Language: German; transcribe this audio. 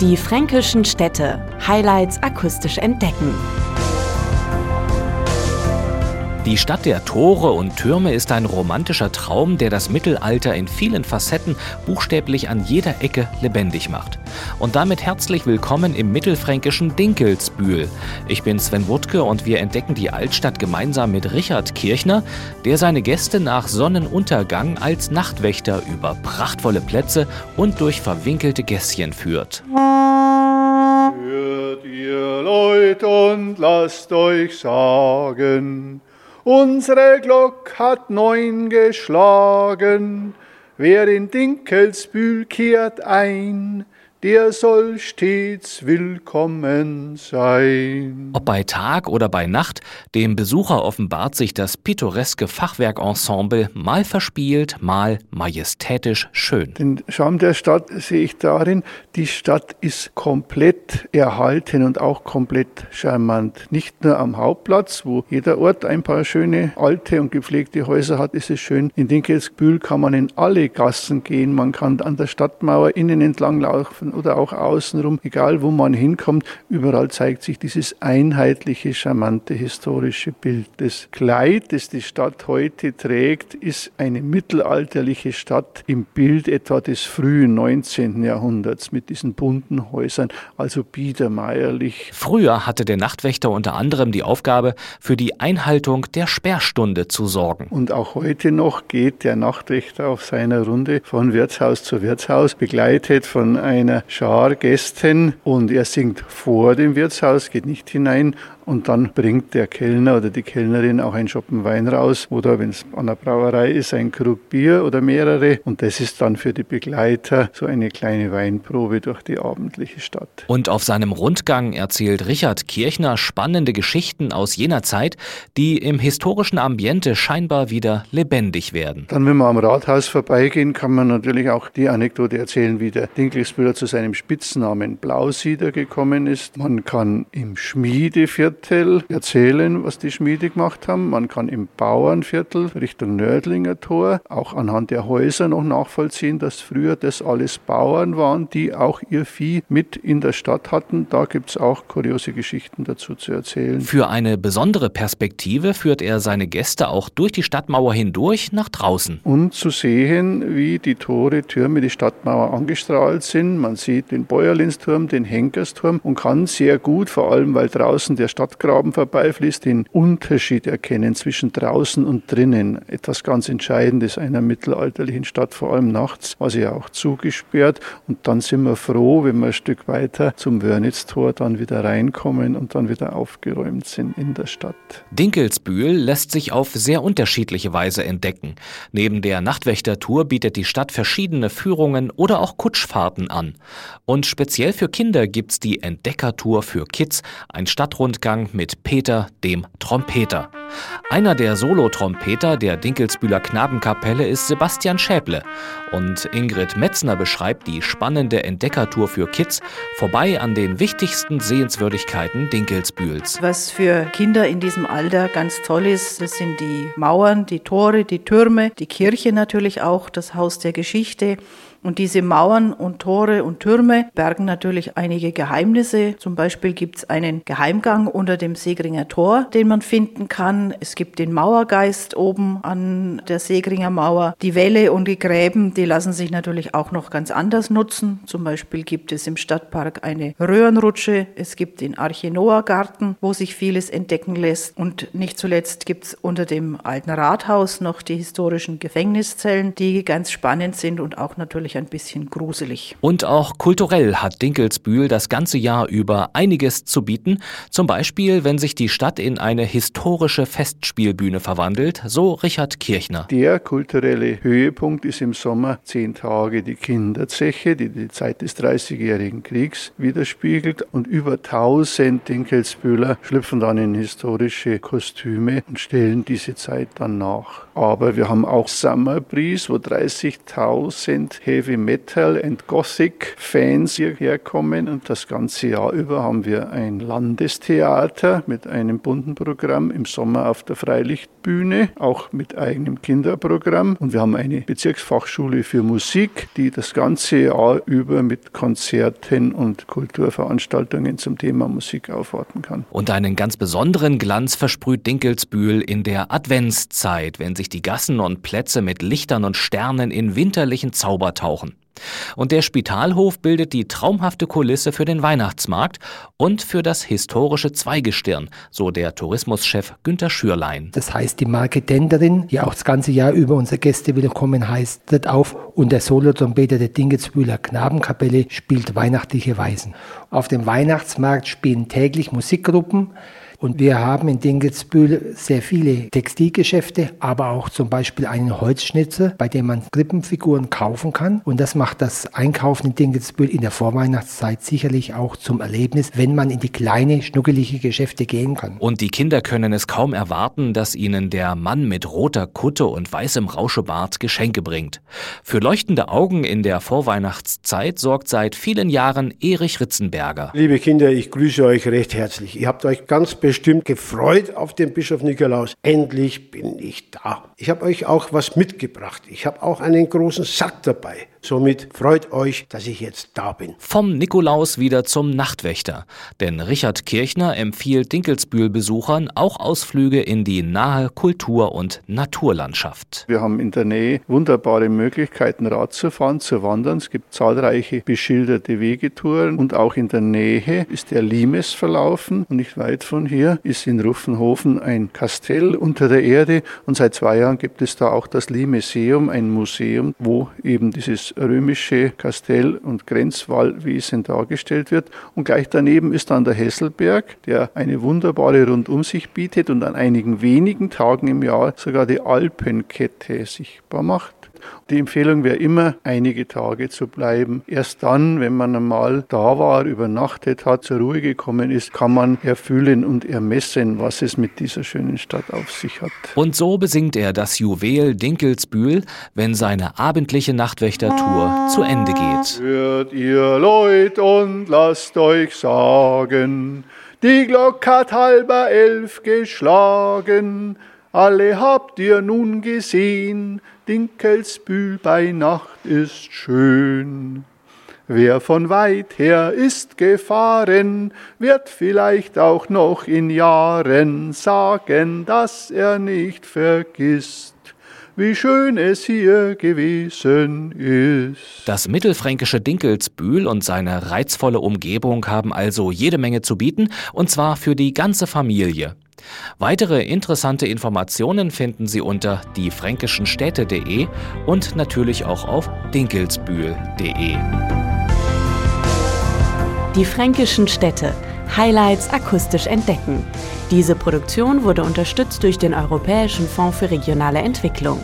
Die fränkischen Städte. Highlights akustisch entdecken. Die Stadt der Tore und Türme ist ein romantischer Traum, der das Mittelalter in vielen Facetten buchstäblich an jeder Ecke lebendig macht. Und damit herzlich willkommen im mittelfränkischen Dinkelsbühl. Ich bin Sven Wuttke und wir entdecken die Altstadt gemeinsam mit Richard Kirchner, der seine Gäste nach Sonnenuntergang als Nachtwächter über prachtvolle Plätze und durch verwinkelte Gässchen führt. Leute und lasst euch sagen, Unsere Glock hat neun geschlagen, wer in Dinkelsbühl kehrt ein, der soll stets willkommen sein. Ob bei Tag oder bei Nacht, dem Besucher offenbart sich das pittoreske Fachwerkensemble mal verspielt, mal majestätisch schön. Den Charme der Stadt sehe ich darin, die Stadt ist komplett erhalten und auch komplett charmant. Nicht nur am Hauptplatz, wo jeder Ort ein paar schöne alte und gepflegte Häuser hat, ist es schön. In Dinkelsbühl kann man in alle Gassen gehen, man kann an der Stadtmauer innen entlang laufen oder auch außenrum, egal wo man hinkommt, überall zeigt sich dieses einheitliche, charmante historische Bild. Das Kleid, das die Stadt heute trägt, ist eine mittelalterliche Stadt im Bild etwa des frühen 19. Jahrhunderts mit diesen bunten Häusern, also biedermeierlich. Früher hatte der Nachtwächter unter anderem die Aufgabe, für die Einhaltung der Sperrstunde zu sorgen. Und auch heute noch geht der Nachtwächter auf seiner Runde von Wirtshaus zu Wirtshaus, begleitet von einer Schar Gästen und er singt vor dem Wirtshaus, geht nicht hinein und dann bringt der Kellner oder die Kellnerin auch einen Schoppen Wein raus oder wenn es an der Brauerei ist, ein Krug Bier oder mehrere und das ist dann für die Begleiter so eine kleine Weinprobe durch die abendliche Stadt. Und auf seinem Rundgang erzählt Richard Kirchner spannende Geschichten aus jener Zeit, die im historischen Ambiente scheinbar wieder lebendig werden. Dann, wenn wir am Rathaus vorbeigehen, kann man natürlich auch die Anekdote erzählen, wie der Dinkelsbühler zu seinem Spitznamen Blausieder gekommen ist. Man kann im Schmiedeviertel erzählen, was die Schmiede gemacht haben. Man kann im Bauernviertel Richtung Nördlinger Tor auch anhand der Häuser noch nachvollziehen, dass früher das alles Bauern waren, die auch ihr Vieh mit in der Stadt hatten. Da gibt es auch kuriose Geschichten dazu zu erzählen. Für eine besondere Perspektive führt er seine Gäste auch durch die Stadtmauer hindurch nach draußen. Und zu sehen, wie die Tore, Türme, die Stadtmauer angestrahlt sind. Man sieht den Bäuerlinsturm, den Henkersturm und kann sehr gut, vor allem weil draußen der Stadtgraben vorbeifließt, den Unterschied erkennen zwischen draußen und drinnen. Etwas ganz Entscheidendes einer mittelalterlichen Stadt, vor allem nachts, war sie ja auch zugesperrt. Und dann sind wir froh, wenn wir ein Stück weiter zum Wörnitztor dann wieder reinkommen und dann wieder aufgeräumt sind in der Stadt. Dinkelsbühl lässt sich auf sehr unterschiedliche Weise entdecken. Neben der Nachtwächtertour bietet die Stadt verschiedene Führungen oder auch Kutschfahrten an. Und speziell für Kinder gibt's die Entdeckertour für Kids, ein Stadtrundgang mit Peter, dem Trompeter. Einer der Solotrompeter der Dinkelsbühler Knabenkapelle ist Sebastian Schäble. Und Ingrid Metzner beschreibt die spannende Entdeckertour für Kids vorbei an den wichtigsten Sehenswürdigkeiten Dinkelsbühls. Was für Kinder in diesem Alter ganz toll ist, das sind die Mauern, die Tore, die Türme, die Kirche natürlich auch, das Haus der Geschichte. Und diese Mauern und Tore und Türme bergen natürlich einige Geheimnisse. Zum Beispiel gibt es einen Geheimgang unter dem Segringer Tor, den man finden kann. Es gibt den Mauergeist oben an der Segringer Mauer. Die Wälle und die Gräben, die lassen sich natürlich auch noch ganz anders nutzen. Zum Beispiel gibt es im Stadtpark eine Röhrenrutsche. Es gibt den Arche Noah Garten, wo sich vieles entdecken lässt. Und nicht zuletzt gibt es unter dem alten Rathaus noch die historischen Gefängniszellen, die ganz spannend sind und auch natürlich natürlich ein bisschen gruselig. Und auch kulturell hat Dinkelsbühl das ganze Jahr über einiges zu bieten. Zum Beispiel, wenn sich die Stadt in eine historische Festspielbühne verwandelt, so Richard Kirchner. Der kulturelle Höhepunkt ist im Sommer zehn Tage die Kinderzeche, die die Zeit des Dreißigjährigen Kriegs widerspiegelt. Und über 1000 Dinkelsbühler schlüpfen dann in historische Kostüme und stellen diese Zeit dann nach. Aber wir haben auch Summer Breeze, wo 30.000 Häfen Heavy Metal and Gothic Fans hierher kommen. Und das ganze Jahr über haben wir ein Landestheater mit einem bunten Programm, im Sommer auf der Freilichtbühne, auch mit eigenem Kinderprogramm. Und wir haben eine Bezirksfachschule für Musik, die das ganze Jahr über mit Konzerten und Kulturveranstaltungen zum Thema Musik aufwarten kann. Und einen ganz besonderen Glanz versprüht Dinkelsbühl in der Adventszeit, wenn sich die Gassen und Plätze mit Lichtern und Sternen in winterlichen Zauber tauchen. Und der Spitalhof bildet die traumhafte Kulisse für den Weihnachtsmarkt und für das historische Zweigestirn, so der Tourismuschef Günter Schürlein. Das heißt, die Marke Denderin, die auch das ganze Jahr über unsere Gäste willkommen heißt, tritt auf und der Solotrompeter der Dingelsbühler Knabenkapelle spielt weihnachtliche Weisen. Auf dem Weihnachtsmarkt spielen täglich Musikgruppen, und wir haben in Dingelsbühl sehr viele Textilgeschäfte, aber auch zum Beispiel einen Holzschnitzer, bei dem man Krippenfiguren kaufen kann. Und das macht das Einkaufen in Dingelsbühl in der Vorweihnachtszeit sicherlich auch zum Erlebnis, wenn man in die kleine, schnuckelige Geschäfte gehen kann. Und die Kinder können es kaum erwarten, dass ihnen der Mann mit roter Kutte und weißem Rauschebart Geschenke bringt. Für leuchtende Augen in der Vorweihnachtszeit sorgt seit vielen Jahren Erich Ritzenberger. Liebe Kinder, ich grüße euch recht herzlich. Ihr habt euch ganz bestimmt gefreut auf den Bischof Nikolaus. Endlich bin ich da. Ich habe euch auch was mitgebracht. Ich habe auch einen großen Sack dabei. Somit freut euch, dass ich jetzt da bin. Vom Nikolaus wieder zum Nachtwächter. Denn Richard Kirchner empfiehlt Dinkelsbühl-Besuchern auch Ausflüge in die nahe Kultur- und Naturlandschaft. Wir haben in der Nähe wunderbare Möglichkeiten, Rad zu fahren, zu wandern. Es gibt zahlreiche beschilderte Wegetouren und auch in der Nähe ist der Limes verlaufen. Und nicht weit von hier ist in Ruffenhofen ein Kastell unter der Erde und seit zwei Jahren gibt es da auch das Limeseum, ein Museum, wo eben dieses römische Kastell und Grenzwallwesen dargestellt wird. Und gleich daneben ist dann der Hesselberg, der eine wunderbare Rundumsicht bietet und an einigen wenigen Tagen im Jahr sogar die Alpenkette sichtbar macht. Die Empfehlung wäre immer, einige Tage zu bleiben. Erst dann, wenn man einmal da war, übernachtet hat, zur Ruhe gekommen ist, kann man erfüllen und ermessen, was es mit dieser schönen Stadt auf sich hat. Und so besingt er das Juwel Dinkelsbühl, wenn seine abendliche Nachtwächtertour zu Ende geht. Hört ihr Leut und lasst euch sagen, die Glocke hat halber elf geschlagen, alle habt ihr nun gesehen, Dinkelsbühl bei Nacht ist schön. Wer von weit her ist gefahren, wird vielleicht auch noch in Jahren sagen, dass er nicht vergisst, wie schön es hier gewesen ist. Das mittelfränkische Dinkelsbühl und seine reizvolle Umgebung haben also jede Menge zu bieten, und zwar für die ganze Familie. Weitere interessante Informationen finden Sie unter diefränkischenstädte.de und natürlich auch auf dinkelsbühl.de. Die fränkischen Städte. Highlights akustisch entdecken. Diese Produktion wurde unterstützt durch den Europäischen Fonds für regionale Entwicklung.